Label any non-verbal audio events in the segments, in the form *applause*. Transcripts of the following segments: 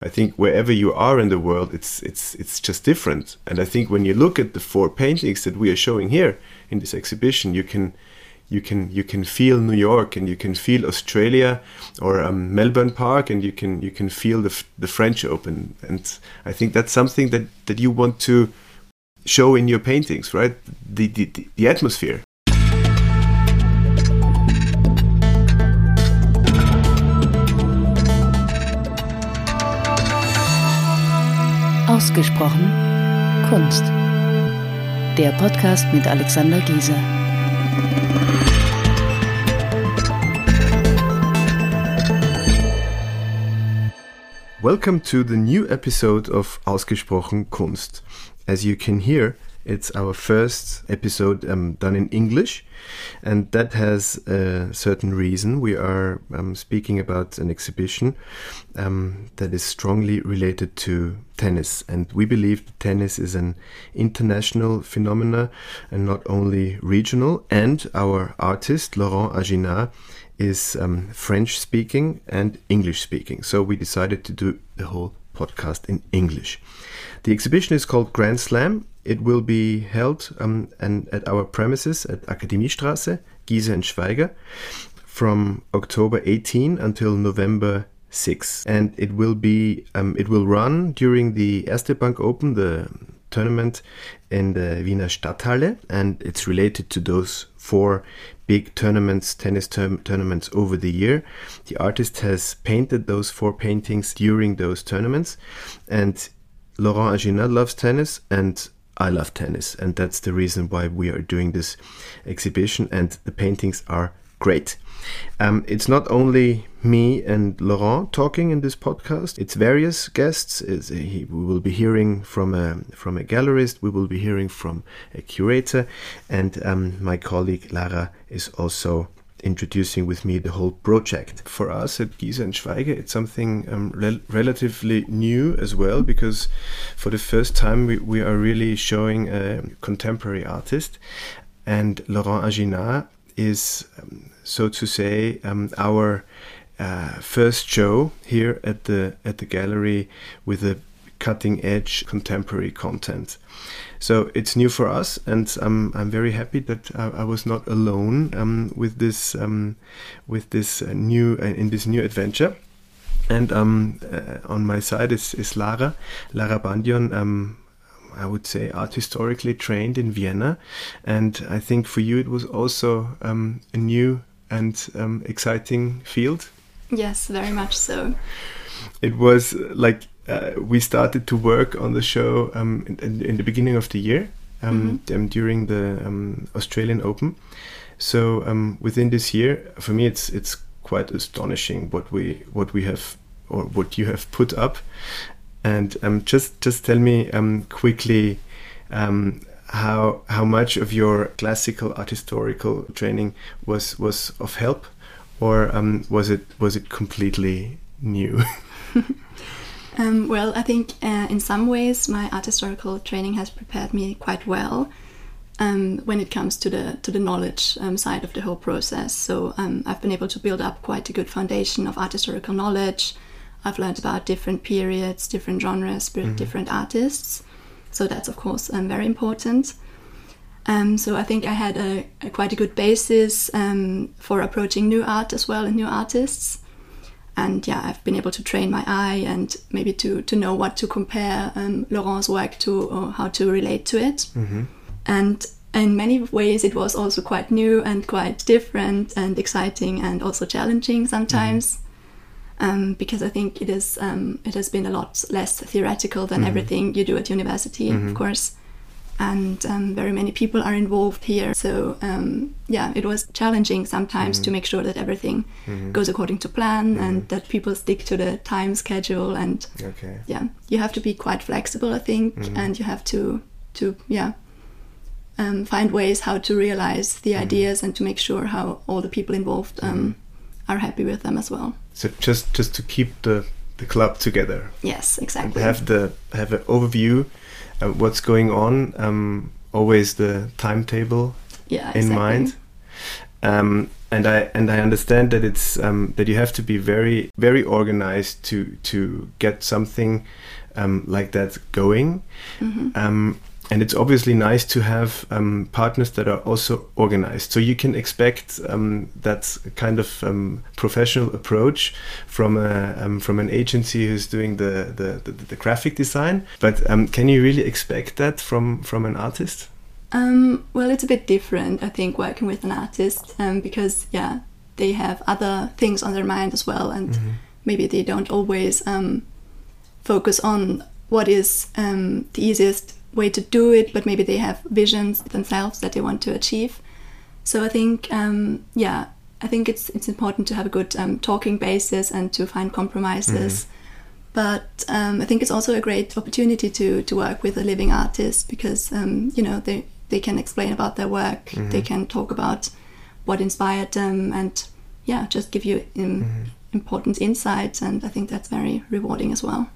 I think wherever you are in the world, it's it's it's just different. And I think when you look at the four paintings that we are showing here in this exhibition, you can you can you can feel New York and you can feel Australia or um, Melbourne Park and you can you can feel the the French Open. And I think that's something that that you want to show in your paintings, right? The the, the atmosphere. Ausgesprochen Kunst. Der Podcast mit Alexander Giese. Welcome to the new episode of Ausgesprochen Kunst. As you can hear, it's our first episode um, done in English, and that has a certain reason. We are um, speaking about an exhibition um, that is strongly related to tennis, and we believe tennis is an international phenomenon and not only regional. And our artist, Laurent Ajina, is um, French speaking and English speaking. So we decided to do the whole podcast in English. The exhibition is called Grand Slam. It will be held um, and at our premises at Akademiestraße, Giese and Schweiger, from October 18 until November 6. And it will be um, it will run during the Erste Bank Open, the tournament in the Wiener Stadthalle, and it's related to those four big tournaments, tennis tournaments over the year. The artist has painted those four paintings during those tournaments, and Laurent Ajina loves tennis, and I love tennis, and that's the reason why we are doing this exhibition. And the paintings are great. Um, it's not only me and Laurent talking in this podcast. It's various guests. It's, he, we will be hearing from a from a gallerist. We will be hearing from a curator, and um, my colleague Lara is also introducing with me the whole project. For us at Giese and Schweiger, it's something um, rel relatively new as well because for the first time we, we are really showing a contemporary artist, and Laurent Ajina is, um, so to say, um, our uh, first show here at the at the gallery with a cutting edge contemporary content. So it's new for us, and um, I'm very happy that I, I was not alone um, with this um, with this uh, new uh, in this new adventure. And um, uh, on my side is, is Lara, Lara Bandion. Um, I would say art historically trained in Vienna, and I think for you it was also um, a new and exciting field. Yes, very much so. It was like uh, we started to work on the show um, in, in, the beginning of the year um, mm-hmm. um, during the um, Australian Open. So um, within this year, for me, it's it's quite astonishing what we what we have or what you have put up. And um, just just tell me quickly how how much of your classical art historical training was was of help, or was it was it completely new? *laughs* *laughs* Um, well, I think uh, in some ways my art historical training has prepared me quite well um, when it comes to the to the knowledge um, side of the whole process. So um, I've been able to build up quite a good foundation of art historical knowledge. I've learned about different periods, different genres, mm-hmm. different artists. So that's of course um, very important. Um, so I think I had a, a quite a good basis for approaching new art as well and new artists and yeah, I've been able to train my eye and maybe to to know what to compare um, Laurent's work to or how to relate to it. Mm-hmm. And in many ways, it was also quite new and quite different and exciting and also challenging sometimes. Mm-hmm. Um, because I think it is um, it has been a lot less theoretical than mm-hmm. everything you do at university, of mm-hmm. course and um, very many people are involved here. So um, yeah, it was challenging sometimes mm-hmm. to make sure that everything mm-hmm. goes according to plan mm-hmm. and that people stick to the time schedule. And okay. yeah, you have to be quite flexible, I think, mm-hmm. and you have to to yeah. Um, find ways how to realize the mm-hmm. ideas and to make sure how all the people involved um, mm-hmm. are happy with them as well. So just just to keep the the club together. Yes, exactly. And have the have an overview uh, what's going on. Um, always the timetable yeah, in mind. Um, and I and I understand that it's um, that you have to be very very organized to to get something um, like that going. Um, and it's obviously nice to have um, partners that are also organized. So you can expect um, that kind of um, professional approach from a um, from an agency who's doing the the, the, the graphic design. But um, can you really expect that from from an artist? Um, well, it's a bit different, I think, working with an artist um, because, yeah, they have other things on their mind as well, and maybe they don't always um, focus on what is um, the easiest way to do it, but maybe they have visions themselves that they want to achieve. So I think, um, yeah, I think it's it's important to have a good um, talking basis and to find compromises. But um, I think it's also a great opportunity to to work with a living artist because um, you know they they can explain about their work, they can talk about what inspired them, and yeah, just give you um, important insights. And I think that's very rewarding as well.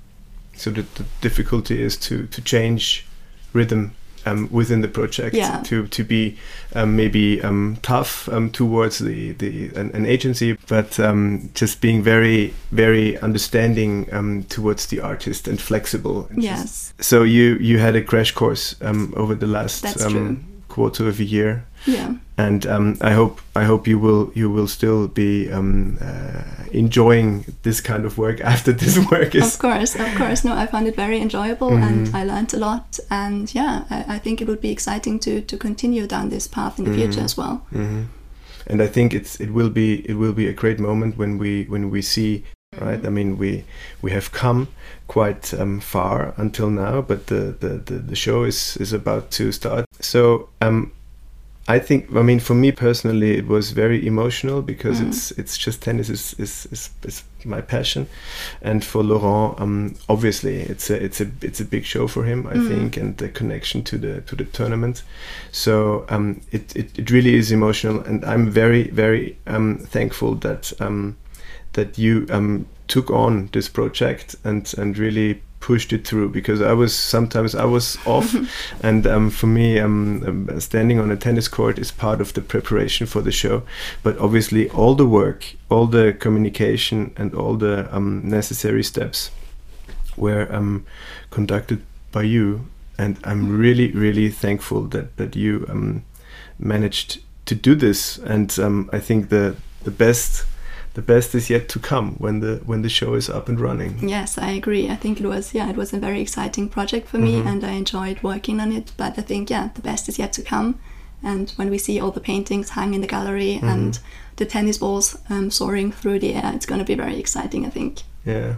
So the, the difficulty is to to change rhythm um, within the project Yeah. to to be um, maybe um, tough um, towards the the an, an agency, but um, just being very very understanding um, towards the artist and flexible. and just- Yes. so you you had a crash course um, over the last um, quarter of a year, Yeah. and um, I hope I hope you will you will still be um, uh, enjoying this kind of work *laughs* after this work is Of course, of course. No, I found it very enjoyable Mm-hmm. and I learned a lot. And yeah, I, I think it would be exciting to, to continue down this path in the Mm-hmm. future as well. and I think it's it will be it will be a great moment when we when we see right. I mean we we have come quite um, far until now, but the, the, the, the show is is about to start. So um, I think I mean for me personally it was very emotional because it's it's just tennis is, is, is, is my passion, and for Laurent um, obviously it's a it's a it's a big show for him I think and the connection to the to the tournament, so um, it, it it really is emotional and I'm very very um, thankful that um, that you um, took on this project and and really pushed it through because I was sometimes I was off. *laughs* And um, for me um, um, standing on a tennis court is part of the preparation for the show. But obviously all the work all the communication and all the um, necessary steps were um, conducted by you. And I'm really really thankful that that you um, managed to do this. And um, I think the the best the best is yet to come when the when the show is up and running Yes, I agree. I think it was yeah, it was a very exciting project for me and I enjoyed working on it. But I think yeah, the best is yet to come. And when we see all the paintings hung in the gallery and the tennis balls um, soaring through the air, it's going to be very exciting. I think. Yeah.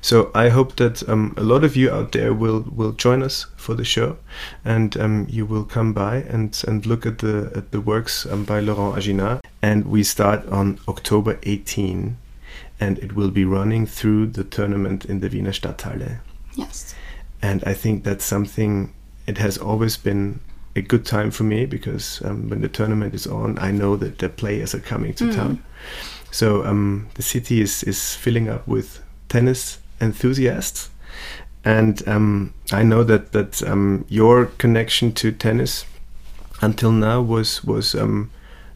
So I hope that um, a lot of you out there will will join us for the show, and um, you will come by and and look at the at the works um, by Laurent Ajina. And we start on October 18, and it will be running through the tournament in the Wiener Stadthalle. Yes. And I think that's something. It has always been a good time for me because um, when the tournament is on, I know that the players are coming to town. So um, the city is is filling up with tennis enthusiasts, and um, I know that that um, your connection to tennis until now was was um,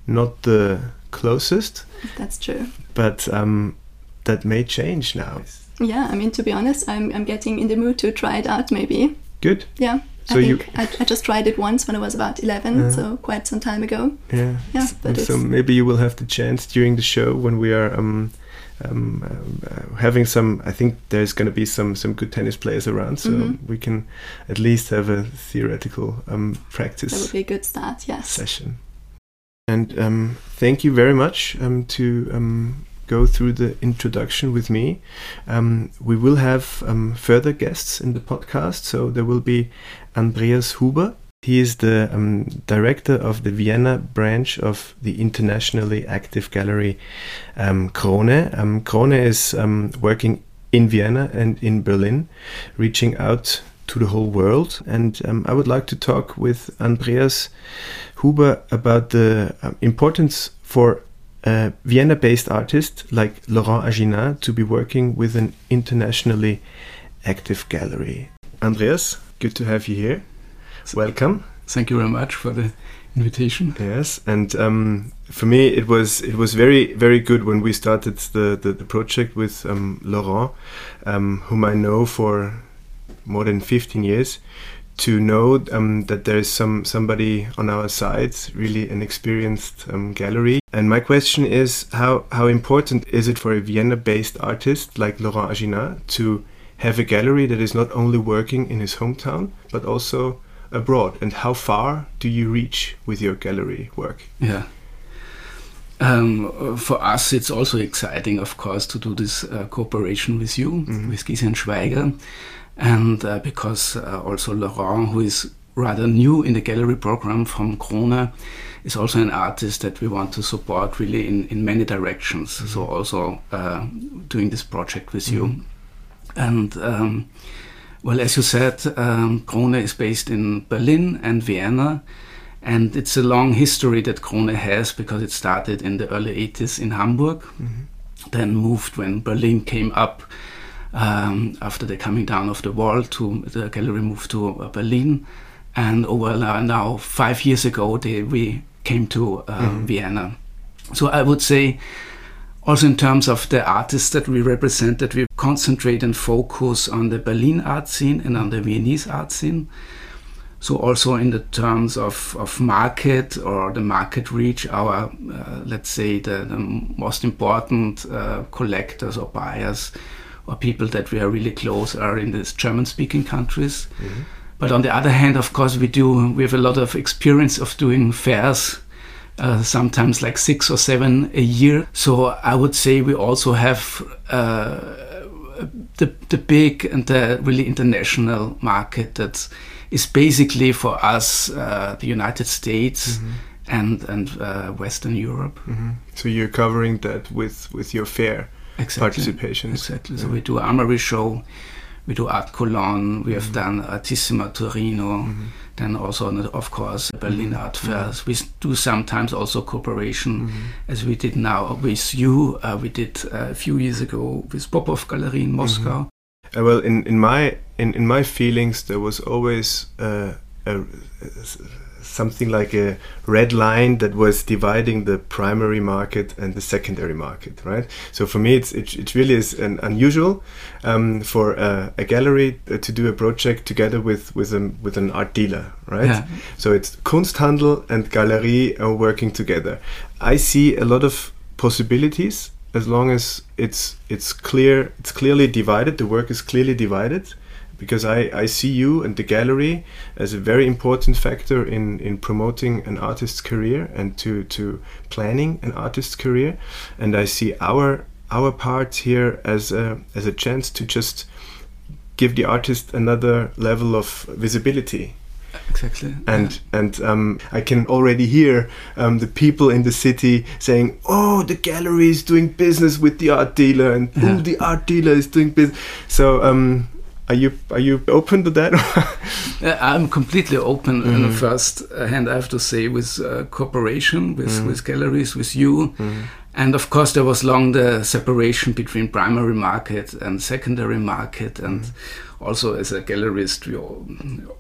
not the closest, That's true. but um, that may change now. Yeah, I mean to be honest, I'm I'm getting in the mood to try it out. Maybe. Good. Yeah. So I you- think I, I just tried it once when I was about 11, so quite some time ago. Yeah. Yeah, S- but so it's- maybe you will have the chance during the show when we are um, um, uh, having some. I think there's going to be some some good tennis players around, so Mm-hmm. we can at least have a theoretical um, That would be a good start. Yes. session. And um, thank you very much um, to um, go through the introduction with me. Um, we will have um, further guests in the podcast. So there will be Andreas Huber. He is the um, director of the Vienna branch of the internationally active gallery um, Crone. Um, Crone is um, working in Vienna and in Berlin, reaching out to the whole world. And um, I would like to talk with Andreas Huber about the um, importance for a Vienna based artist like Laurent Ajina to be working with an internationally active gallery. Andreas, good to have you here. Welcome. Thank you very much for the invitation. Yes, and um, for me it was it was very very good when we started the the, the project with um, Laurent, um, whom I know for more than 15 years, to know um, that there is some somebody on our side, really an experienced um, gallery. And my question is, how how important is it for a Vienna-based artist like Laurent Ajina to have a gallery that is not only working in his hometown but also abroad? And how far do you reach with your gallery work? Yeah. Um, for us, it's also exciting, of course, to do this uh, cooperation with you, Mhm. with Gisèle Schweiger, and uh, because uh, also Laurent, who is rather new in the gallery program from Crone, is also an artist that we want to support really in, in many directions. So also uh, doing this project with you. And um, well, as you said, um, Crone is based in Berlin and Vienna. And it's a long history that Crone has because it started in the early 80s in Hamburg, then moved when Berlin came up um, after the coming down of the wall to the gallery moved to uh, Berlin. And over uh, now five years ago, they, we came to uh, Vienna. So I would say, also in terms of the artists that we represent, that we concentrate and focus on the Berlin art scene and on the Viennese art scene. So also in the terms of, of market or the market reach, our uh, let's say the, the most important uh, collectors or buyers or people that we are really close are in these German-speaking countries. But on the other hand, of course, we do we have a lot of experience of doing fairs. Uh, sometimes like six or seven a year. So I would say we also have uh, the the big and the really international market that is basically for us uh, the United States and and uh, Western Europe. So you're covering that with with your fair participation. Exactly. So we do Armory Show, we do Art Cologne, we have done Artissima Torino, then also, of course, Berlin Art Fairs. We do sometimes also cooperation, as we did now with you. Uh, we did uh, a few years ago with Popov Gallery in Moscow. Uh, well, in, in my in, in my feelings, there was always uh, a, something like a red line that was dividing the primary market and the secondary market, right? So for me, it's it, it really is an unusual um, for a, a gallery uh, to do a project together with with a, with an art dealer, right? Yeah. So it's Kunsthandel and Galerie are working together. I see a lot of possibilities as long as it's it's clear it's clearly divided the work is clearly divided because I, I see you and the gallery as a very important factor in, in promoting an artist's career and to, to planning an artist's career and I see our our part here as a as a chance to just give the artist another level of visibility Exactly. and and um, I can already hear um, the people in the city saying, "Oh, the gallery is doing business with the art dealer, and Yeah. oh, the art dealer is doing business." So, um, are you are you open to that? *laughs* I'm completely open. On the first hand, I have to say, with uh, cooperation with, Mm-hmm. with galleries, with you. And of course, there was long the separation between primary market and secondary market. And Mm-hmm. also, as a gallerist, we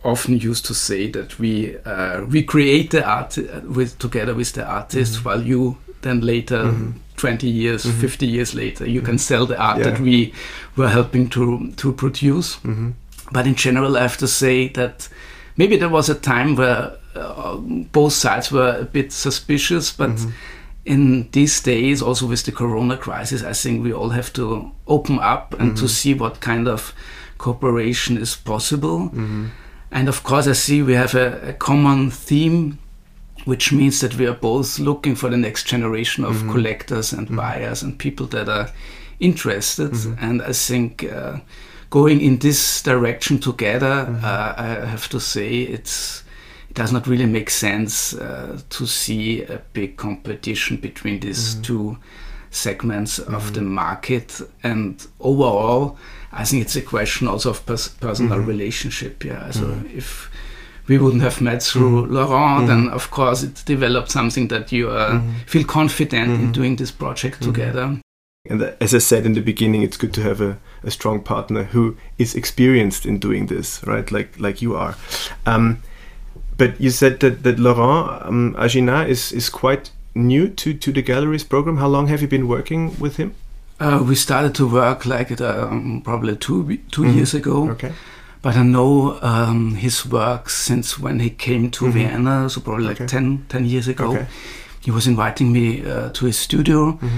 often used to say that we uh, we create the art uh, with together with the artist, while you then later. 20 years, mm-hmm. 50 years later, you can mm-hmm. sell the art Yeah. that we were helping to, to produce. Mm-hmm. But in general, I have to say that maybe there was a time where uh, both sides were a bit suspicious, but mm-hmm. in these days, also with the corona crisis, I think we all have to open up and to see what kind of cooperation is possible. And of course, I see we have a, a common theme, which means that we are both looking for the next generation of mm-hmm. collectors and mm-hmm. buyers and people that are interested. Mm-hmm. And I think uh, going in this direction together, uh, I have to say it's it does not really make sense uh, to see a big competition between these two segments of the market. And overall, I think it's a question also of pers- personal relationship. Yeah, so if we wouldn't have met through Laurent, then of course it developed something that you uh, feel confident in doing this project together. And as I said in the beginning, it's good to have a, a strong partner who is experienced in doing this, right? Like like you are. Um, but you said that, that Laurent um, Ajina is, is quite new to, to the galleries program. How long have you been working with him? Uh, we started to work like um, probably two 2 mm -hmm. years ago. Okay. But I know um, his work since when he came to mm -hmm. Vienna, so probably like okay. 10, 10 years ago. Okay. He was inviting me uh, to his studio. Mm -hmm.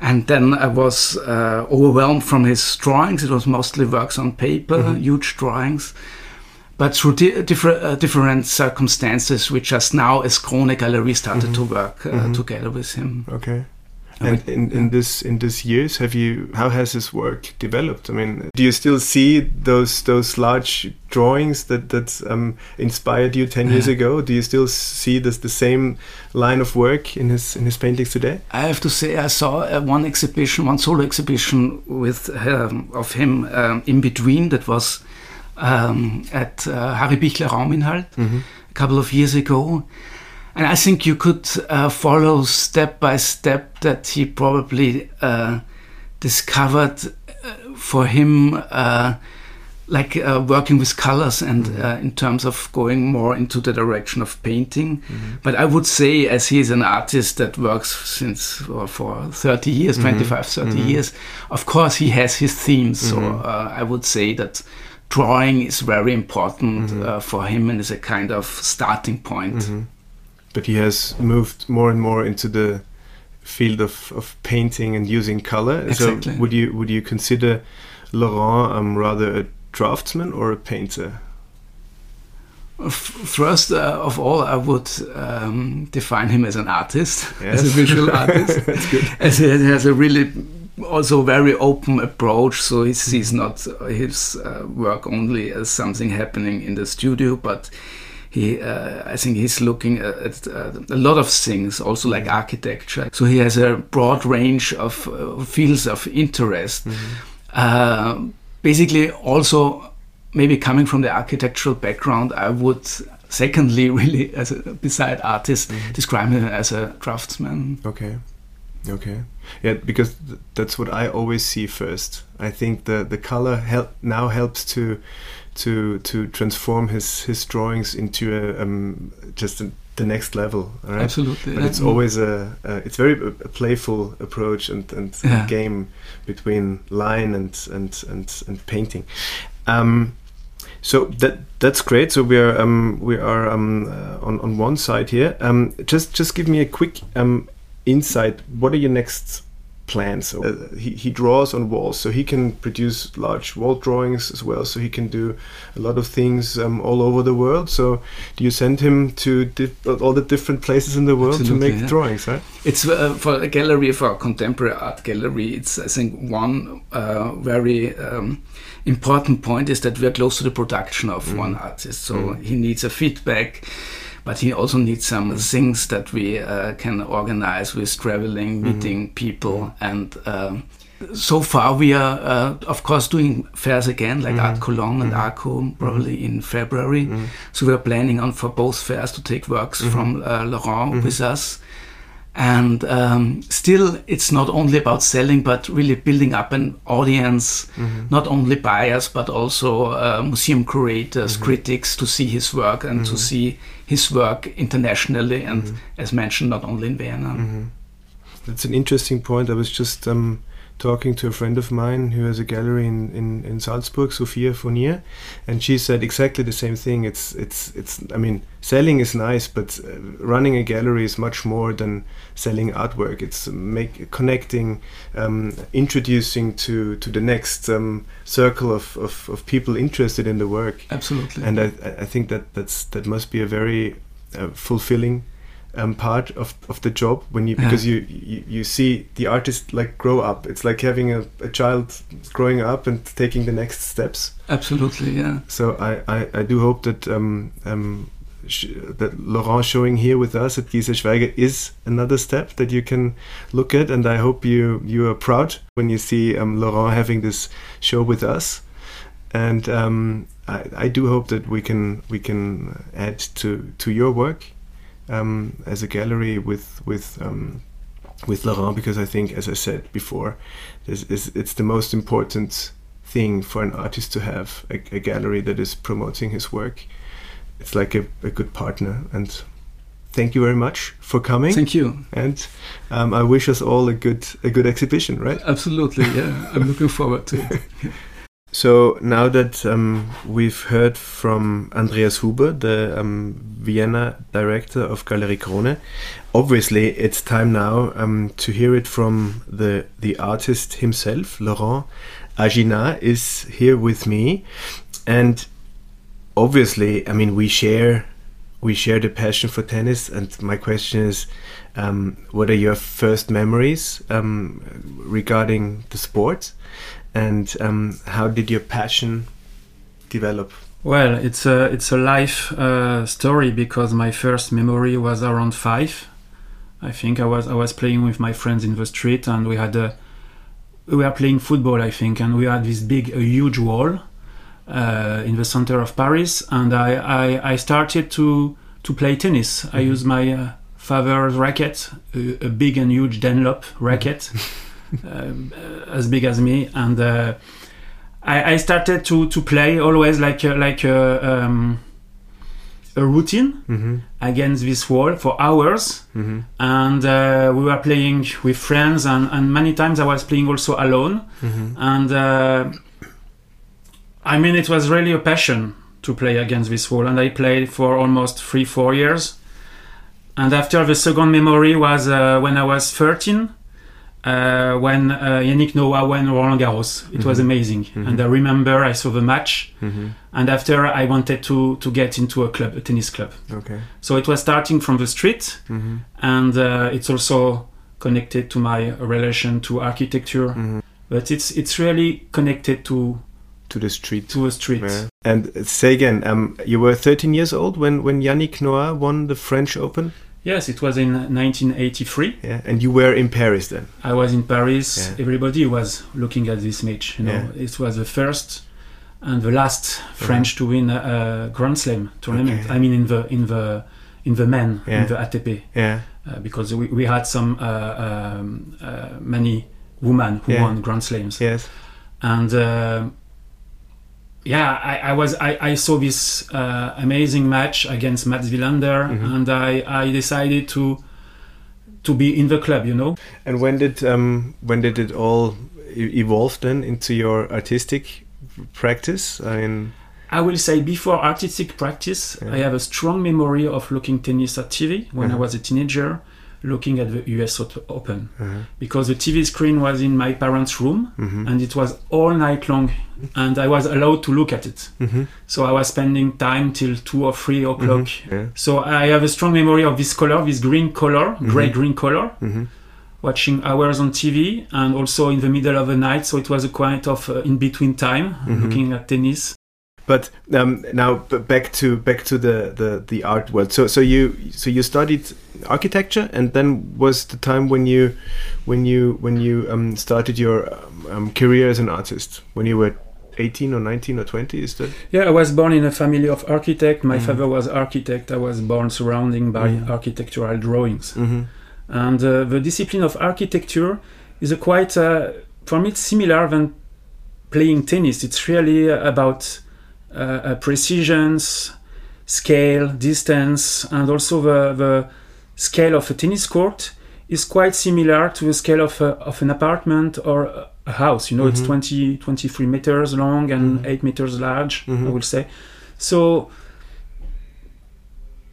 And then I was uh, overwhelmed from his drawings. It was mostly works on paper, Mhm. huge drawings. But through di- different, uh, different circumstances, we just now, as Crone Gallery, started Mhm. to work uh, Mhm. together with him. Okay. And in, in this in this years, have you how has his work developed? I mean, do you still see those those large drawings that that um, inspired you ten years Yeah. ago? Do you still see this the same line of work in his in his paintings today? I have to say, I saw uh, one exhibition, one solo exhibition with um, of him um, in between. That was um, at uh, Harry Bichler Rauminhalt Mm-hmm. a couple of years ago, and I think you could uh, follow step by step that he probably uh, discovered uh, for him. Uh, like uh, working with colors and uh, in terms of going more into the direction of painting. But I would say, as he is an artist that works since for 30 years, 25, 30 years, of course he has his themes. So uh, I would say that drawing is very important uh, for him and is a kind of starting point. But he has moved more and more into the field of, of painting and using color. Exactly. So would you would you consider Laurent um, rather a draftsman or a painter? First uh, of all, I would um, define him as an artist, Yes. as a visual *laughs* artist. That's good. as he has a really also very open approach so he sees not his uh, work only as something happening in the studio but he uh, i think he's looking at uh, a lot of things also like architecture so he has a broad range of uh, fields of interest uh, basically also maybe coming from the architectural background i would secondly *laughs* really as a beside artist describe him as a draftsman Okay. Okay. Yeah, because th- that's what I always see first. I think the the color help now helps to to to transform his his drawings into a um, just a, the next level. Right? absolutely But it's always a, a it's very a, a playful approach and and Yeah. game between line and and and and painting. Um, so that that's great. So we are um, we are um, uh, on on one side here. Um, just just give me a quick um, insight. What are your next plans? Uh, he he draws on walls, so he can produce large wall drawings as well. So he can do a lot of things um, all over the world. So do you send him to all the different places in the world to make yeah. drawings? Right? It's uh, for a gallery, for a contemporary art gallery. It's I think one uh, very um, important point is that we are close to the production of one artist. So he needs a feedback, but he also needs some things that we uh, can organize with traveling, meeting people, and. Um, so far, we are, uh, of course, doing fairs again, like Art Cologne and Arco, probably in February. So we are planning on for both fairs to take works from uh, Laurent with us. And um, still, it's not only about selling, but really building up an audience, not only buyers, but also uh, museum curators, critics to see his work and to see his work internationally. And as mentioned, not only in Vienna. That's an interesting point. I was just um, talking to a friend of mine who has a gallery in, in, in Salzburg, Sophia Vonier, and she said exactly the same thing. It's it's it's. I mean, selling is nice, but uh, running a gallery is much more than selling artwork. It's make connecting, um, introducing to to the next um, circle of, of, of people interested in the work. Absolutely. And I, I think that that's that must be a very uh, fulfilling um, part of, of the job when you because you, you you see the artist like grow up. It's like having a, a child growing up and taking the next steps. Absolutely, yeah. So I, I, I do hope that um, um, sh- that Laurent showing here with us at Giese Schweiger is another step that you can look at, and I hope you you are proud when you see um, Laurent having this show with us. And um, I, I do hope that we can we can add to to your work um, as a gallery with with um, with Laurent because I think, as I said before, this is it's the most important thing for an artist to have a, a gallery that is promoting his work it's like a, a good partner. And thank you very much for coming. Thank you. And um, I wish us all a good a good exhibition, right? Absolutely, yeah. I'm looking forward to it. *laughs* So now that um, we've heard from Andreas Huber, the um, Vienna director of Galerie Crone, obviously it's time now um, to hear it from the the artist himself. Laurent Ajina is here with me, and obviously, I mean, we share we share the passion for tennis. And my question is, um, what are your first memories um, regarding the sport? And um, how did your passion develop? Well, it's a it's a life uh, story because my first memory was around five. I think I was I was playing with my friends in the street and we had a we were playing football I think and we had this big a huge wall uh, in the center of Paris and I, I, I started to to play tennis. Mm-hmm. I used my uh, father's racket, a, a, big and huge Dunlop racket. Uh, *laughs* as big as me, and uh, I, I, started to, to play always like uh, like a, um, a routine mm-hmm. against this wall for hours, mm-hmm. and uh, we were playing with friends, and, and many times I was playing also alone, mm-hmm. and uh, I mean it was really a passion to play against this wall, and I played for almost three four years. And after the second memory was uh, when I was 13, uh, when uh, Yannick Noah won Roland Garros. It mm-hmm. was amazing, mm-hmm. and I remember I saw the match, mm-hmm. and after I wanted to to get into a club, a tennis club. Okay. So it was starting from the street, mm-hmm. and uh, it's also connected to my relation to architecture, mm-hmm. but it's it's really connected to to the street to a street. Yeah. And say again, um, you were 13 years old when when Yannick Noah won the French Open. Yes, it was in 1983. Yeah, and you were in Paris then. I was in Paris. Yeah. Everybody was looking at this match. You know, yeah. it was the first and the last French to win a, a, Grand Slam tournament. Okay. I mean, in the in the in the men in the ATP. Yeah. Uh, because we, we had some uh, um, uh, many women who won Grand Slams. Yes. And uh, yeah, I, I, was I, I saw this uh, amazing match against Mats Wilander, mm-hmm. and I, I decided to to be in the club, you know. And when did um, when did it all evolve then into your artistic practice? I mean, I will say before artistic practice, yeah. I have a strong memory of looking tennis at TV when uh-huh. I was a teenager looking at the US Open uh-huh. because the TV screen was in my parents' room mm-hmm. and it was all night long and I was allowed to look at it. Mm-hmm. So I was spending time till two or three o'clock. Mm-hmm. Yeah. So I have a strong memory of this color, this green color, mm-hmm. gray green color. Mm-hmm. Watching hours on TV and also in the middle of the night, so it was a kind of uh, in between time, looking at tennis. But um, now back to back to the, the, the art world. So so you so you studied architecture, and then was the time when you when you when you um, started your um, um career as an artist when you were 18 or 19 or 20 is that yeah i was born in a family of architect my mm-hmm. father was architect i was born surrounding by mm-hmm. architectural drawings mm-hmm. and uh, the discipline of architecture is a quite uh, for me it's similar than playing tennis it's really about uh, precisions, scale, distance, and also the, the scale of a tennis court is quite similar to the scale of, a, of an apartment or a house. You know, mm-hmm. it's 20, 23 meters long and mm-hmm. 8 meters large, mm-hmm. I will say. So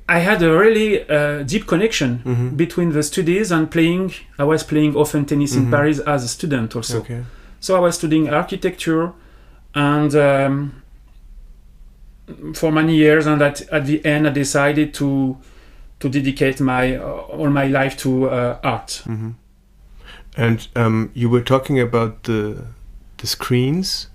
I had a really uh, deep connection mm-hmm. between the studies and playing. I was playing often tennis in mm-hmm. Paris as a student also. Okay. So I was studying architecture and um, for many years, and at, at the end, I decided to to dedicate my uh, all my life to uh, art. Mm-hmm. And um, you were talking about the the screens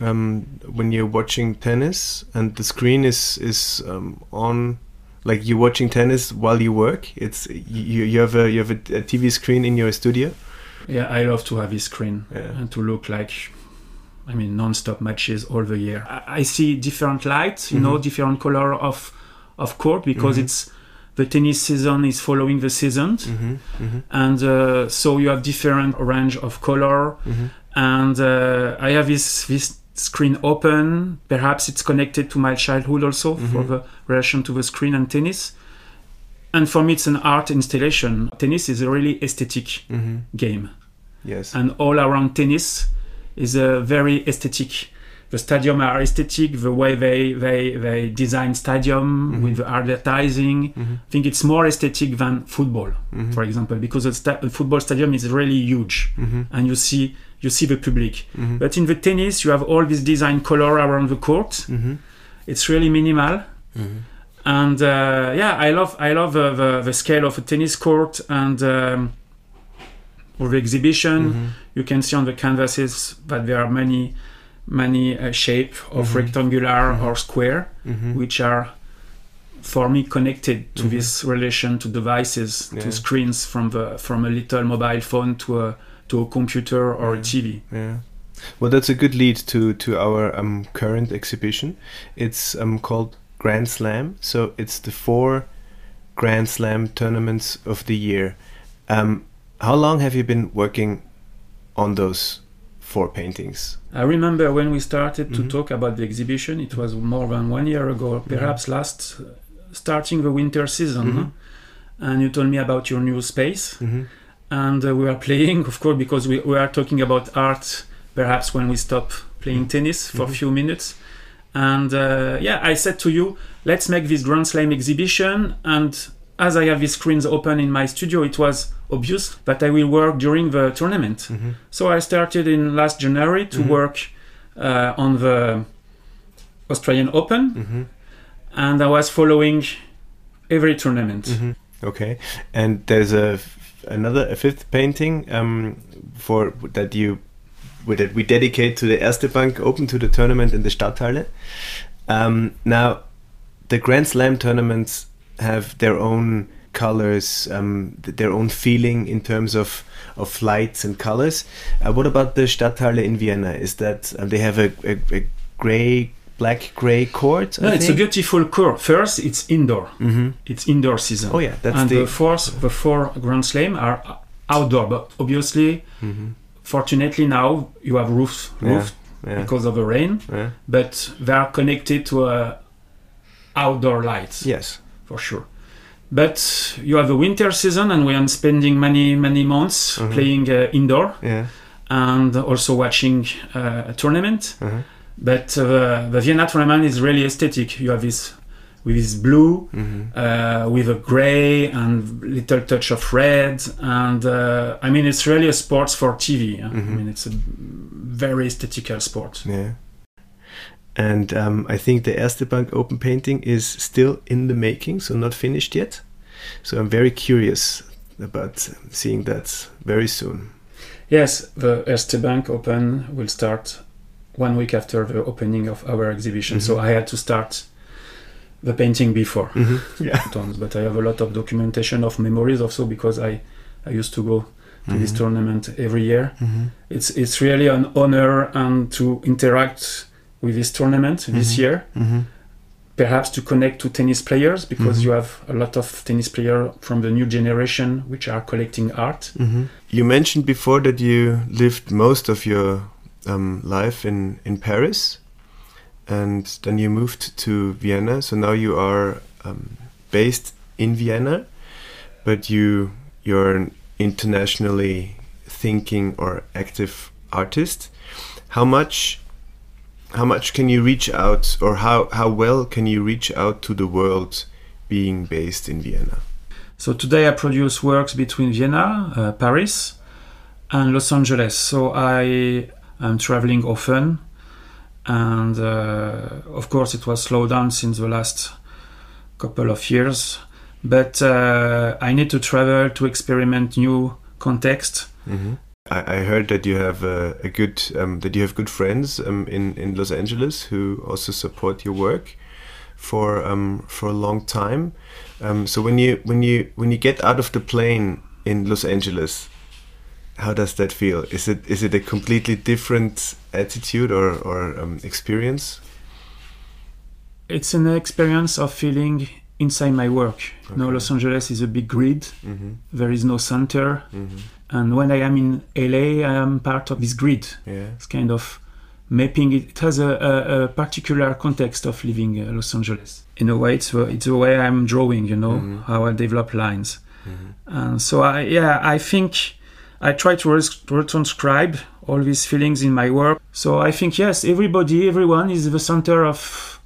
um, when you're watching tennis, and the screen is is um, on. Like you're watching tennis while you work. It's you, you have a you have a, a TV screen in your studio. Yeah, I love to have a screen yeah. and to look like I mean, non-stop matches all the year. I, I see different lights, you mm-hmm. know, different color of of court because mm-hmm. it's the tennis season is following the season, mm-hmm. mm-hmm. and uh, so you have different range of color. Mm-hmm. And uh, I have this this screen open. Perhaps it's connected to my childhood also for Mhm. the relation to the screen and tennis. And for me, it's an art installation. Tennis is a really aesthetic Mm-hmm. game, Yes. and all around tennis is a very aesthetic. The stadium are aesthetic. The way they they they design stadium Mhm. with advertising. mm-hmm. I think it's more aesthetic than football, Mhm. for example, because a, sta- the football stadium is really huge, Mm-hmm. and you see you see the public. Mm-hmm. But in the tennis, you have all this design color around the court. Mm-hmm. It's really minimal, Mm-hmm. and uh, yeah, I love I love uh, the the scale of a tennis court and um, or the exhibition. Mm-hmm. You can see on the canvases that there are many many uh, shape of Mhm. rectangular Mhm. or square, Mm-hmm. which are for me connected to Mhm. this relation to devices, Yeah. to screens from the from a little mobile phone to a to a computer or Yeah. a TV. Yeah. Well, that's a good lead to to our um, current exhibition. It's um, called Grand Slam. So it's the four Grand Slam tournaments of the year. Um, how long have you been working on those four paintings? I remember when we started to Mhm. talk about the exhibition, it was more than one year ago, perhaps last, starting the winter season. Mhm. And you told me about your new space. Mm-hmm. And uh, we were playing, of course, because we, we are talking about art, perhaps when we stop playing tennis for a few minutes. And uh, yeah, I said to you, let's make this Grand Slam exhibition. And as I have these screens open in my studio, it was obvious that I will work during the tournament. Mm-hmm. So I started in last January to Mhm. work uh, on the Australian Open, Mm-hmm. and I was following every tournament. Mm-hmm. Okay, and there's a f- another a fifth painting um, for that you that we dedicate to the Erste Bank Open to the tournament in the Stadthalle. Um, now, the Grand Slam tournaments have their own colors, um, their own feeling in terms of of lights and colors. Uh, what about the Stadthalle in Vienna? Is that uh, they have a, a, a gray, black gray court? No, it's a beautiful court. First, it's indoor. hmm It's indoor season. Oh yeah, that's and the. the fourth, the four Grand Slam are outdoor, but obviously, Mhm. fortunately now you have roofs, Yeah. roof Yeah. because of the rain, yeah. but they are connected to uh, outdoor lights Yes. For sure. But you have a winter season, and we are spending many many months Mhm. playing uh, indoor Yeah. and also watching uh, a tournament. Uh-huh. But uh, the Vienna tournament is really aesthetic. You have this with this blue, hmm uh, with a gray and little touch of red, and uh, I mean it's really a sport for TV. huh? I mean it's a very aesthetical sport. Yeah. And um, I think the Erste Bank Open painting is still in the making, so not finished yet. So I'm very curious about seeing that very soon. Yes, the Erste Bank Open will start one week after the opening of our exhibition. So Mhm. I had to start the painting before. *laughs* Yeah. Tons, but I have a lot of documentation of memories also because I I used to go to this Mhm. tournament every year. Mhm. It's it's really an honor and to interact with this tournament this Mhm. year. Mhm. Perhaps to connect to tennis players because Mhm. you have a lot of tennis players from the new generation which are collecting art. Mhm. You mentioned before that you lived most of your um, life in, in Paris, and then you moved to Vienna. So now you are um, based in Vienna, but you you're an internationally thinking or active artist. How much how much can you reach out, or how how well can you reach out to the world, being based in Vienna? So today I produce works between Vienna, uh, Paris, and Los Angeles. So I am traveling often, and uh, of course it was slowed down since the last couple of years. But uh, I need to travel to experiment new context. Mm-hmm. I, I heard that you have a, a good um, that you have good friends um, in in Los Angeles who also support your work for um, for a long time. Um, so when you when you when you get out of the plane in Los Angeles, how does that feel? Is it is it a completely different attitude or or um, experience? It's an experience of feeling inside my work. You know, Los Angeles is a big grid. Mm-hmm. There is no center, Mm-hmm. And when I am in LA, I am part of this grid. Yeah. It's kind of mapping it. It has a, a, a particular context of living uh, Los Angeles. In a way, it's the, it's the way I'm drawing. You know Mhm. how I develop lines. Mhm. And so I yeah I think I try to retranscribe all these feelings in my work. So I think yes, everybody, everyone is the center of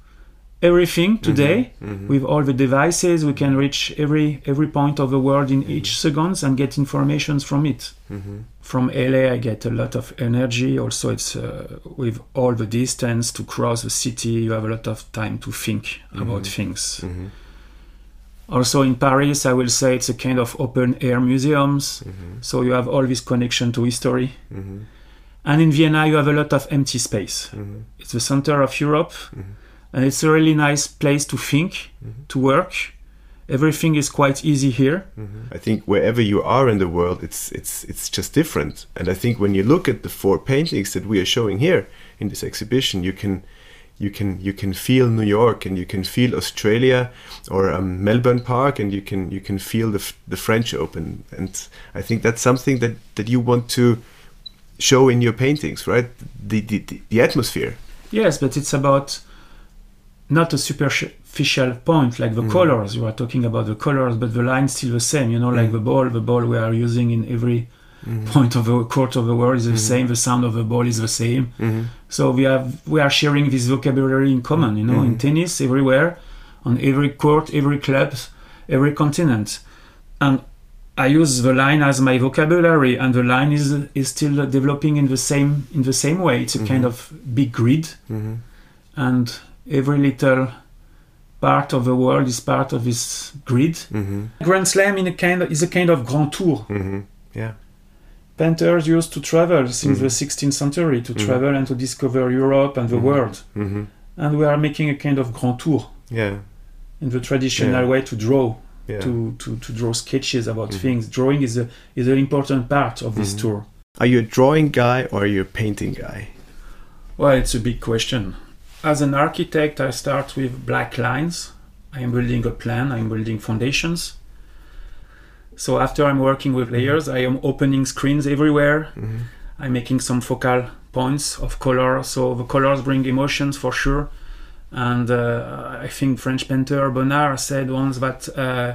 everything today. Mhm. With all the devices, we can reach every every point of the world in each seconds and get informations from it. Mhm. From LA, I get a lot of energy. Also, it's uh, with all the distance to cross the city, you have a lot of time to think about Mhm. things. Also in Paris, I will say it's a kind of open air museums. So you have all this connection to history. And in Vienna, you have a lot of empty space. It's the center of Europe. And it's a really nice place to think, Mhm. to work. Everything is quite easy here. I think wherever you are in the world, it's it's it's just different. And I think when you look at the four paintings that we are showing here in this exhibition, you can you can you can feel New York and you can feel Australia or um, Melbourne Park and you can you can feel the F- the French Open. And I think that's something that that you want to show in your paintings, right? The, the, the atmosphere. Yes, but it's about not a superficial point like the Mhm. colors. You are talking about the colors, but the line still the same. You know, like Mhm. the ball, the ball we are using in every point of the court of the world is the Mhm. same. The sound of the ball is the same. Mhm. So we have we are sharing this vocabulary in common. You know, in Mhm. tennis, everywhere, on every court, every club, every continent, and I use the line as my vocabulary, and the line is is still developing in the same in the same way. It's a kind Mhm. of big grid, Mhm. and every little part of the world is part of this grid. Mhm. Grand Slam in a kind of, is a kind of grand tour. Mhm. Yeah. Painters used to travel since Mhm. the 16th century to Mhm. travel and to discover Europe and the Mhm. world. Mhm. And we are making a kind of grand tour Yeah. in the traditional Yeah. way to draw, Yeah. to, to, to draw sketches about things. Drawing is a is an important part of this tour. Are you a drawing guy or are you a painting guy? Well, it's a big question. As an architect, I start with black lines. I am building a plan, I am building foundations. So after I'm working with layers, I am opening screens everywhere. Mhm. I'm making some focal points of color. So the colors bring emotions for sure. And uh, I think French painter Bonnard said once that uh,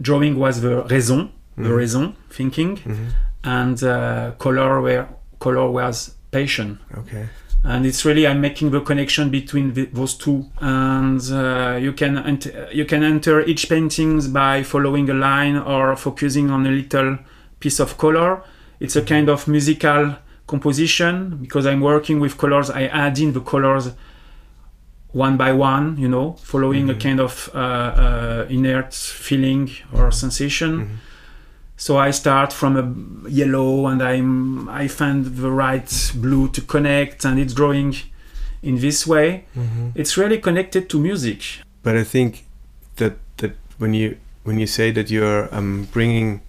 drawing was the raison, the Mhm. raison, thinking, Mhm. and uh, color were color was passion Okay. And it's really I'm making the connection between the, those two. And uh, you can ent- you can enter each paintings by following a line or focusing on a little piece of color. It's a kind of musical composition because I'm working with colors. I add in the colors one by one, you know, following a Mhm. kind of uh, uh, inert feeling or sensation. Mhm. So I start from a yellow and I'm I find the right blue to connect and it's drawing in this way. Mhm. It's really connected to music. But I think that that when you when you say that you're um, bringing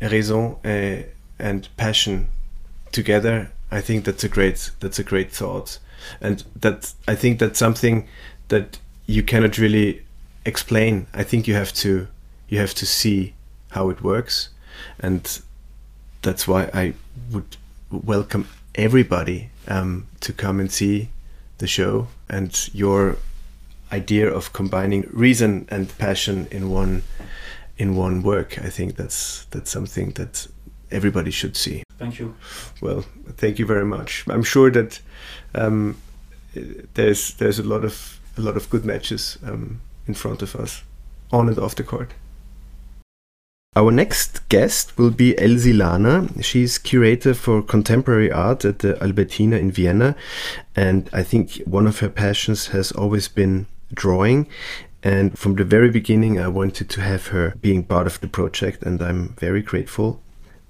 raison uh, and passion together, I think that's a great that's a great thought, and that I think that's something that you cannot really explain. I think you have to you have to see how it works, and that's why I would welcome everybody um, to come and see the show and your idea of combining reason and passion in one in one work. I think that's that's something that everybody should see. Thank you. Well, thank you very much. I'm sure that um, there's there's a lot of a lot of good matches um, in front of us, on and off the court. Our next guest will be Elsy Lahner. She's curator for contemporary art at the Albertina in Vienna, and I think one of her passions has always been drawing. And from the very beginning, I wanted to have her being part of the project, and I'm very grateful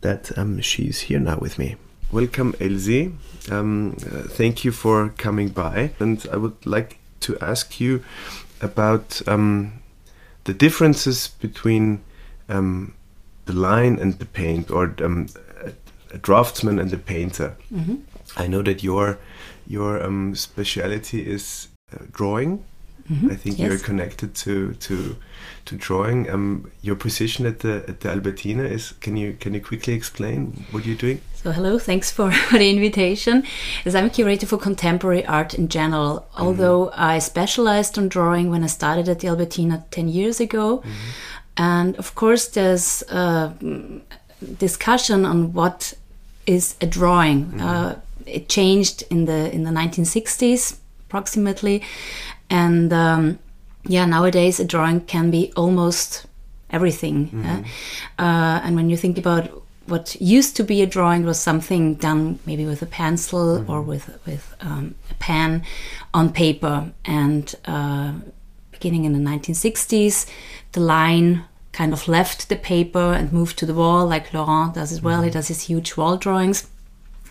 that um, she's here now with me. Welcome, Elsy. Um, uh, thank you for coming by. And I would like to ask you about um, the differences between um, the line and the paint, or um, a, a draftsman and the painter. Mhm. I know that your your um, speciality is uh, drawing, I think you're connected to to to drawing. Um, your position at the at the Albertina is. Can you can you quickly explain what you're doing? So, hello, thanks for, *laughs* for the invitation. As I'm a curator for contemporary art in general, although I specialized on drawing when I started at the Albertina 10 years ago. And of course, there's uh, mm, discussion on what is a drawing. Uh, it changed in the in the 1960s, approximately, and um, yeah, nowadays a drawing can be almost everything. yeah. Uh, and when you think about what used to be a drawing was something done maybe with a pencil or with with um, a pen on paper. And uh, beginning in the 1960s, the line kind of left the paper and moved to the wall, like Laurent does as well. He does his huge wall drawings.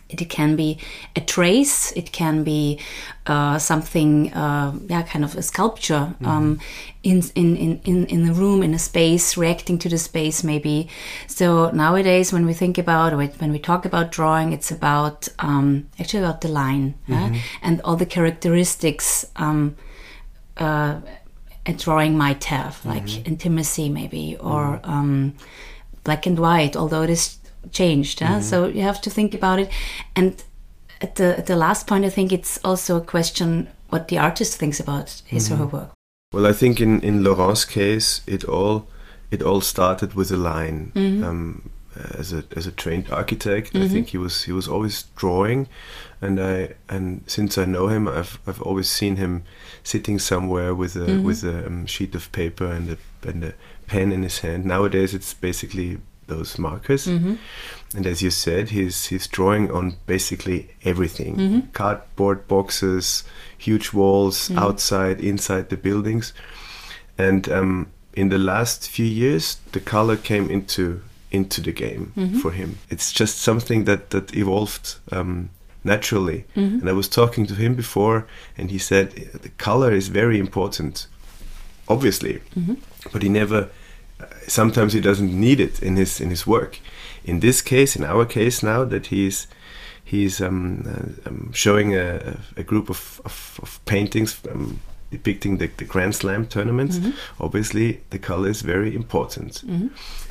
It can be a trace. It can be uh, something, uh, yeah, kind of a sculpture um, in, in, in, in in the room, in a space, reacting to the space, maybe. So nowadays, when we think about, when we talk about drawing, it's about um, actually about the line yeah? and all the characteristics um, uh, a drawing might have, like mm-hmm. intimacy, maybe, mm-hmm. or um, black and white, although it is changed. huh? Mm-hmm. So you have to think about it. And at the at the last point, I think it's also a question what the artist thinks about his or her work. Well, I think in in Laurent's case, it all it all started with a line. Um, as a as a trained architect, I think mm-hmm. he was he was always drawing, and I and since I know him, I've I've always seen him sitting somewhere with a mm-hmm. with a um, sheet of paper and a and a pen in his hand. Nowadays, it's basically those markers, mm-hmm. and as you said, he's he's drawing on basically everything: cardboard boxes, huge walls, outside, inside the buildings, and um, in the last few years, the color came into into the game for him. It's just something that that evolved um, naturally. And I was talking to him before, and he said "Uh, the color is very important, obviously, but he never. uh, Sometimes he doesn't need it in his in his work. In this case, in our case now, that he's he's um, uh, um, showing a, a group of, of, of paintings um, depicting the, the Grand Slam tournaments. Obviously, the color is very important.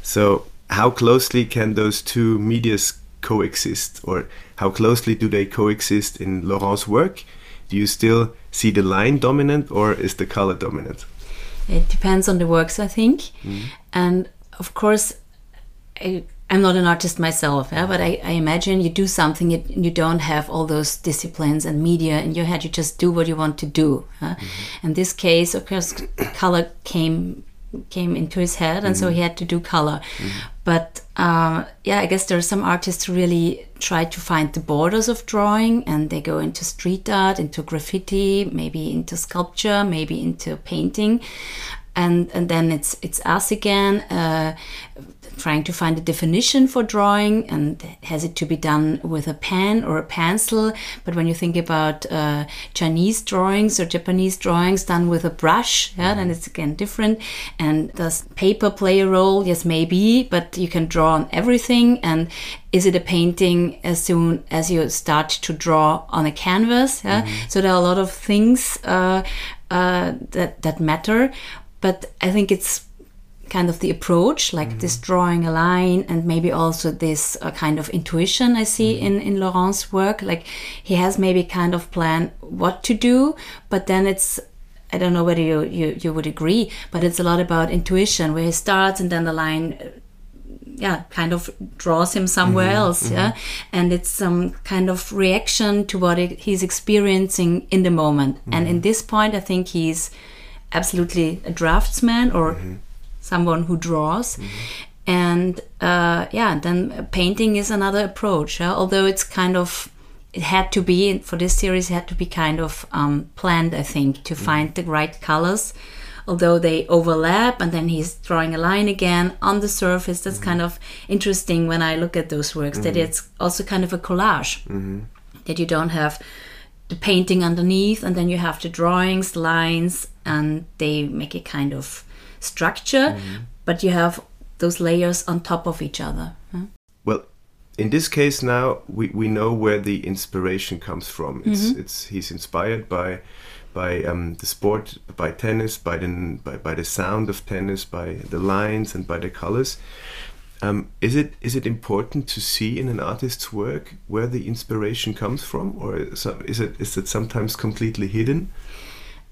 So, how closely can those two medias coexist, or how closely do they coexist in Laurent's work? Do you still see the line dominant, or is the color dominant? It depends on the works, I think. Mm-hmm. And of course, I, I'm not an artist myself, yeah, but I, I imagine you do something, you, you don't have all those disciplines and media in your head, you just do what you want to do. huh? Mm-hmm. In this case, of course, color came came into his head, and so he had to do color. But uh, yeah, I guess there are some artists who really try to find the borders of drawing, and they go into street art, into graffiti, maybe into sculpture, maybe into painting, and and then it's it's us again. Uh, trying to find a definition for drawing and has it to be done with a pen or a pencil? But when you think about uh, chinese drawings or japanese drawings done with a brush yeah then it's again different. And does paper play a role? Yes maybe but you can draw on everything. And is it a painting as soon as you start to draw on a canvas? Yeah? So there are a lot of things uh, uh, that that matter but i think it's kind of the approach, like mm-hmm. this drawing a line, and maybe also this uh, kind of intuition I see mm-hmm. in in Laurent's work. Like he has maybe kind of plan what to do, but then it's I don't know whether you you, you would agree, but it's a lot about intuition, where he starts and then the line. uh, Yeah, kind of draws him somewhere mm-hmm. else. Yeah, and it's some kind of reaction to what it, he's experiencing in the moment. And in this point, I think he's absolutely a draftsman or mm-hmm. someone who draws. Mm-hmm. And uh, yeah then painting is another approach yeah? although it's kind of it had to be for this series had to be kind of um, planned i think to mm-hmm. find the right colors. Although they overlap and then he's drawing a line again on the surface. That's kind of interesting when i look at those works that it's also kind of a collage that you don't have the painting underneath and then you have the drawings lines and they make a kind of structure but you have those layers on top of each other huh? Well, in this case now we, we know where the inspiration comes from. It's it's he's inspired by by um, the sport, by tennis, by the by, by the sound of tennis, by the lines and by the colors. Um, is it is it important to see in an artist's work where the inspiration comes from, or is it is it sometimes completely hidden?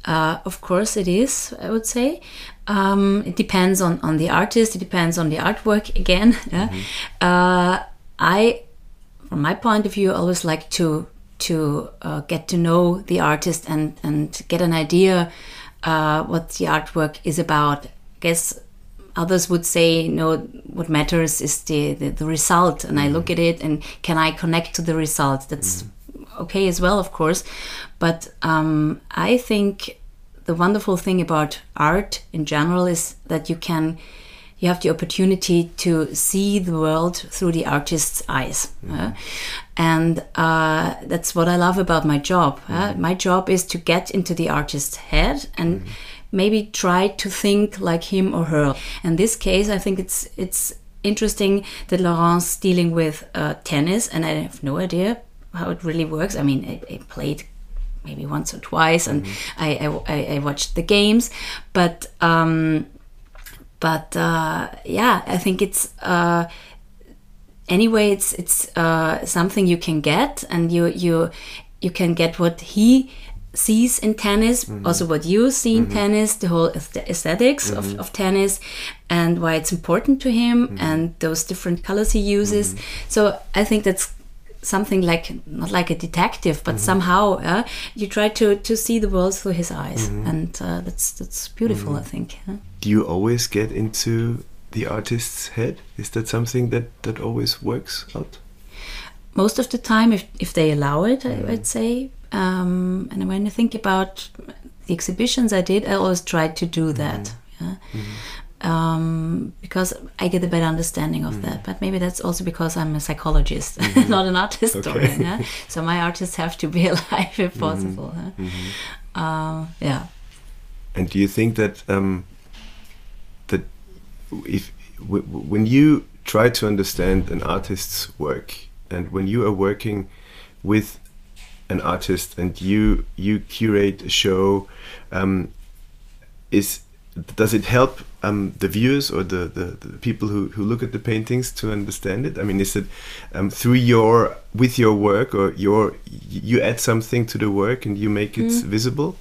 Uh, of course, it is. I would say um, it depends on on the artist. It depends on the artwork again. *laughs* Yeah? Mm-hmm. Uh, I, from my point of view, always like to to uh, get to know the artist and and get an idea uh, what the artwork is about. I guess others would say, no, what matters is the the, the result, and mm. I look mm-hmm. at it and can I connect to the result? That's mm. okay as well, of course, but um, I think the wonderful thing about art in general is that you can you have the opportunity to see the world through the artist's eyes. Mm-hmm. Uh, and uh, that's what I love about my job. Uh. Mm-hmm. Uh, my job is to get into the artist's head and mm-hmm. Maybe try to think like him or her. In this case, I think it's it's interesting that Laurent's dealing with uh, tennis, and I have no idea how it really works. I mean, I, I played maybe once or twice, and mm-hmm. I, I, I, watched the games, but. Um, but uh, yeah, I think it's uh, anyway. It's it's uh, something you can get, and you you you can get what he sees in tennis, mm-hmm. also what you see in mm-hmm. tennis, the whole esthetics mm-hmm. of, of tennis, and why it's important to him, mm-hmm. and those different colors he uses. Mm-hmm. So I think that's something like not like a detective, but mm-hmm. somehow uh, you try to to see the world through his eyes, and uh, that's that's beautiful. I think. Do you always get into the artist's head? Is that something that that always works out? Most of the time, if if they allow it, I would say. Um, and when I think about the exhibitions I did, I always tried to do that. Mm-hmm. Yeah? Mm-hmm um, because I get a better understanding of mm. that. But maybe that's also because I'm a psychologist, *laughs* mm-hmm. not an art historian. Okay. yeah? So my artists have to be *laughs* alive if mm-hmm. possible. Mm-hmm. Huh? Uh, yeah. And do you think that um, that if w- when you try to understand an artist's work and when you are working with an artist and you you curate a show, um, is does it help um, the viewers or the, the, the, people who, who look at the paintings to understand it? I mean, is it um, through your with your work or your you add something to the work and you make it mm. visible?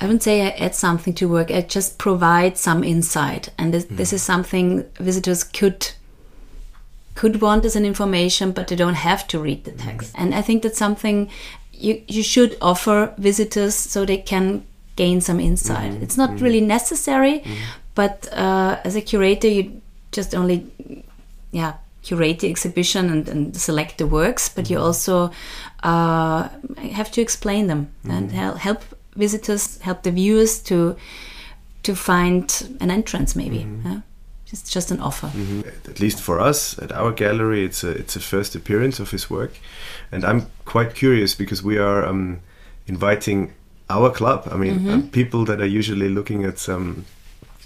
I wouldn't say I add something to work. I just provide some insight, and this, mm. this is something visitors could could want as an information, but they don't have to read the text. Mm. And I think that's something you you should offer visitors so they can gain some insight. Mm-hmm. It's not mm-hmm. really necessary, mm-hmm. but uh, as a curator, you just only, yeah, curate the exhibition and, and select the works, but you mm-hmm. also uh, have to explain them and mm-hmm. help visitors, help the viewers to to find an entrance, maybe. Mm-hmm. Yeah? It's just an offer. At least for us at our gallery, it's a it's a first appearance of his work, and I'm quite curious because we are um, inviting our club. I mean, mm-hmm. uh, people that are usually looking at some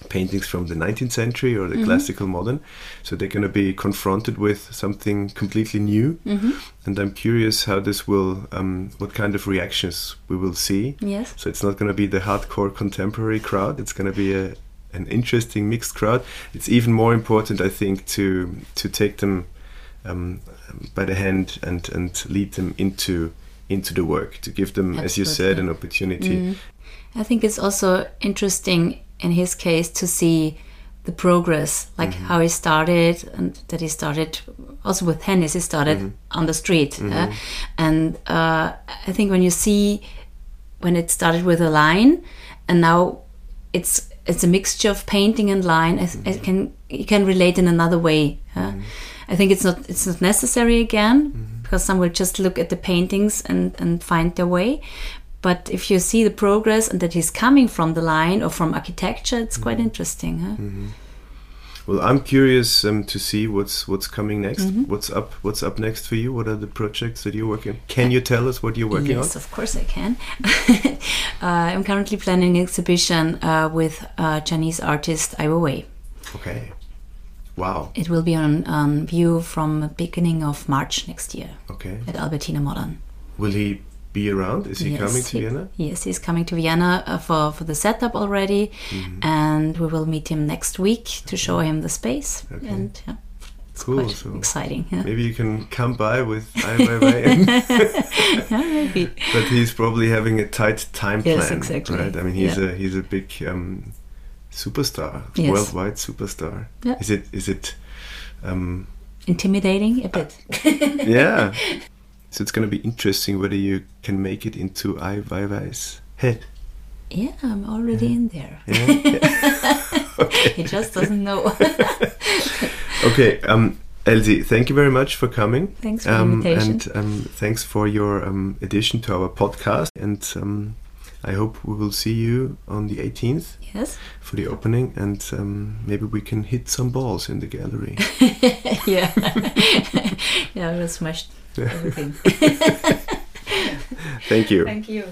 paintings from the 19th century or the mm-hmm. classical modern, so they're going to be confronted with something completely new. Mm-hmm. And I'm curious how this will, um, what kind of reactions we will see. Yes. So it's not going to be the hardcore contemporary crowd. It's going to be a an interesting mixed crowd. It's even more important, I think, to to take them um, by the hand and and lead them into into the work to give them, Absolutely. as you said, an opportunity. Mm. I think it's also interesting in his case to see the progress, like mm-hmm. how he started, and that he started also with tennis. He started mm-hmm. on the street, mm-hmm. uh, and uh, I think when you see when it started with a line, and now it's it's a mixture of painting and line. I, I mm-hmm. can you can relate in another way. Uh, I think it's not it's not necessary again mm-hmm because some will just look at the paintings and, and find their way. But if you see the progress and that he's coming from the line or from architecture, it's mm-hmm. quite interesting. Huh? Mm-hmm. Well, I'm curious um, to see what's what's coming next. Mm-hmm. What's up? What's up next for you? What are the projects that you're working? Can you tell us what you're working yes, on? Yes, of course I can. *laughs* uh, I'm currently planning an exhibition uh, with uh, Chinese artist Ai Weiwei. Okay. Wow. It will be on, on view from the beginning of March next year. Okay. At Albertina Modern. Will he be around? Is he Yes, coming to he- Vienna? Yes, he's coming to Vienna uh, for, for the setup already, Mm-hmm. and we will meet him next week to show him the space. Okay. And yeah, it's Cool. quite So exciting. Yeah. maybe you can come by with Ai Weiwei. *laughs* yeah, maybe. but he's probably having a tight time Yes, plan, exactly. right? I mean, he's Yeah. a he's a big um, superstar, Yes. worldwide superstar. Yeah. Is it is it? Um, Intimidating a bit. *laughs* yeah. So it's going to be interesting whether you can make it into Ai Weiwei's head. yeah, I'm already in there. Yeah. *laughs* *laughs* He just doesn't know. *laughs* okay. Um, Elsy, thank you very much for coming. Thanks for the um, invitation. And um, thanks for your um, addition to our podcast. And um, I hope we will see you on the 18th yes. for the opening. And um, maybe we can hit some balls in the gallery. yeah. yeah, we smashed everything. *laughs* Thank you. Thank you.